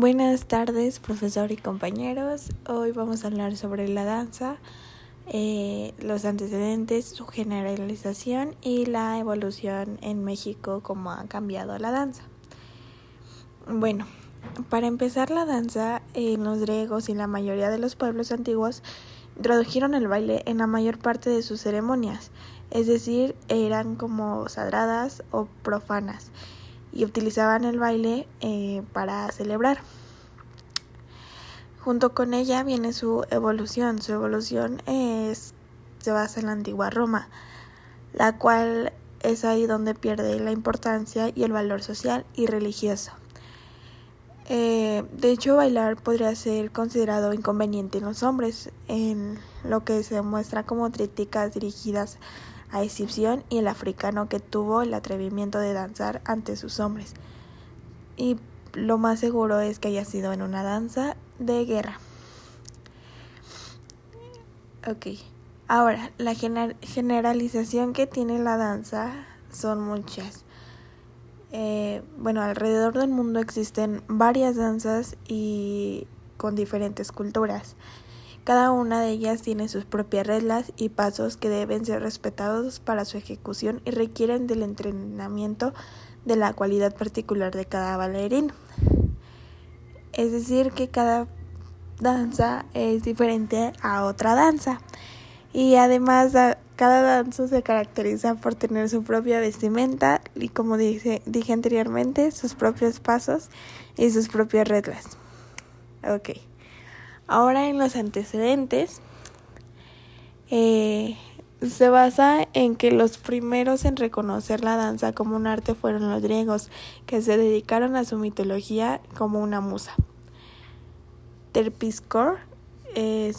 Buenas tardes, profesor y compañeros. Hoy vamos a hablar sobre la danza, eh, los antecedentes, su generalización y la evolución en México, cómo ha cambiado la danza. Bueno, para empezar la danza, en los griegos y la mayoría de los pueblos antiguos introdujeron el baile en la mayor parte de sus ceremonias, es decir, eran como sagradas o profanas y utilizaban el baile eh, para celebrar. Junto con ella viene su evolución. Su evolución es, se basa en la antigua Roma, la cual es ahí donde pierde la importancia y el valor social y religioso. Eh, de hecho, bailar podría ser considerado inconveniente en los hombres, en lo que se muestra como críticas dirigidas a exhibición y el africano que tuvo el atrevimiento de danzar ante sus hombres. Y lo más seguro es que haya sido en una danza de guerra. Ok, ahora la generalización que tiene la danza son muchas. Eh, bueno, alrededor del mundo existen varias danzas y con diferentes culturas. Cada una de ellas tiene sus propias reglas y pasos que deben ser respetados para su ejecución y requieren del entrenamiento de la cualidad particular de cada bailarín. Es decir, que cada danza es diferente a otra danza. Y además cada danza se caracteriza por tener su propia vestimenta y como dije, anteriormente, sus propios pasos y sus propias reglas. Ok. Ahora en los antecedentes, eh, se basa en que los primeros en reconocer la danza como un arte fueron los griegos, que se dedicaron a su mitología como una musa. Terpiscor, eh,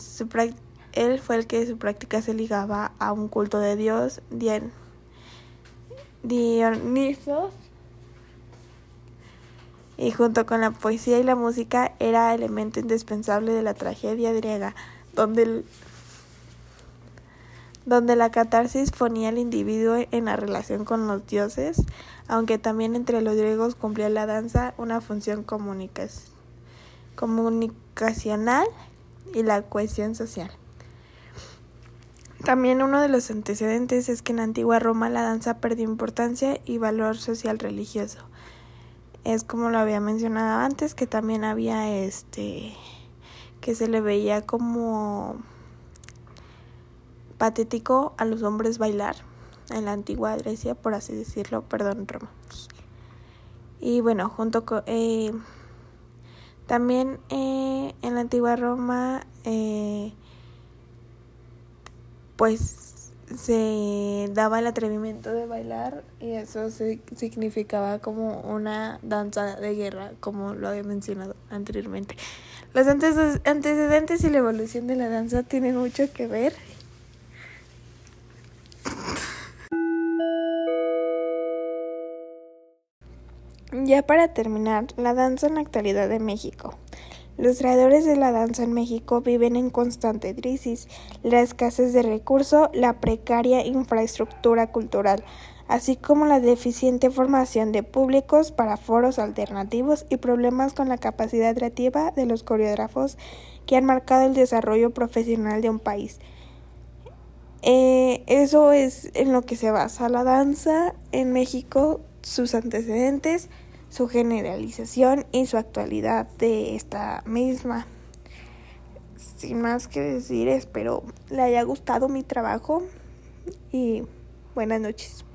él fue el que su práctica se ligaba a un culto de Dios, Dionisos, y junto con la poesía y la música era elemento indispensable de la tragedia griega, donde, donde la catarsis ponía al individuo en la relación con los dioses, aunque también entre los griegos cumplía la danza una función comunicacional y la cohesión social. También uno de los antecedentes es que en antigua Roma la danza perdió importancia y valor social religioso es como lo había mencionado antes que también había este que se le veía como patético a los hombres bailar en la antigua Grecia por así decirlo. Perdón Roma. Y bueno junto con eh, también eh, en la antigua Roma eh, pues se daba el atrevimiento de bailar y eso significaba como una danza de guerra, como lo había mencionado anteriormente. Los antecedentes y la evolución de la danza tienen mucho que ver. Ya para terminar, la danza en la actualidad de México. Los creadores de la danza en México viven en constante crisis, la escasez de recursos, la precaria infraestructura cultural, así como la deficiente formación de públicos para foros alternativos y problemas con la capacidad creativa de los coreógrafos que han marcado el desarrollo profesional de un país. Eh, eso es en lo que se basa la danza en México, sus antecedentes, su generalización y su actualidad de esta misma. Sin más que decir, espero le haya gustado mi trabajo y buenas noches.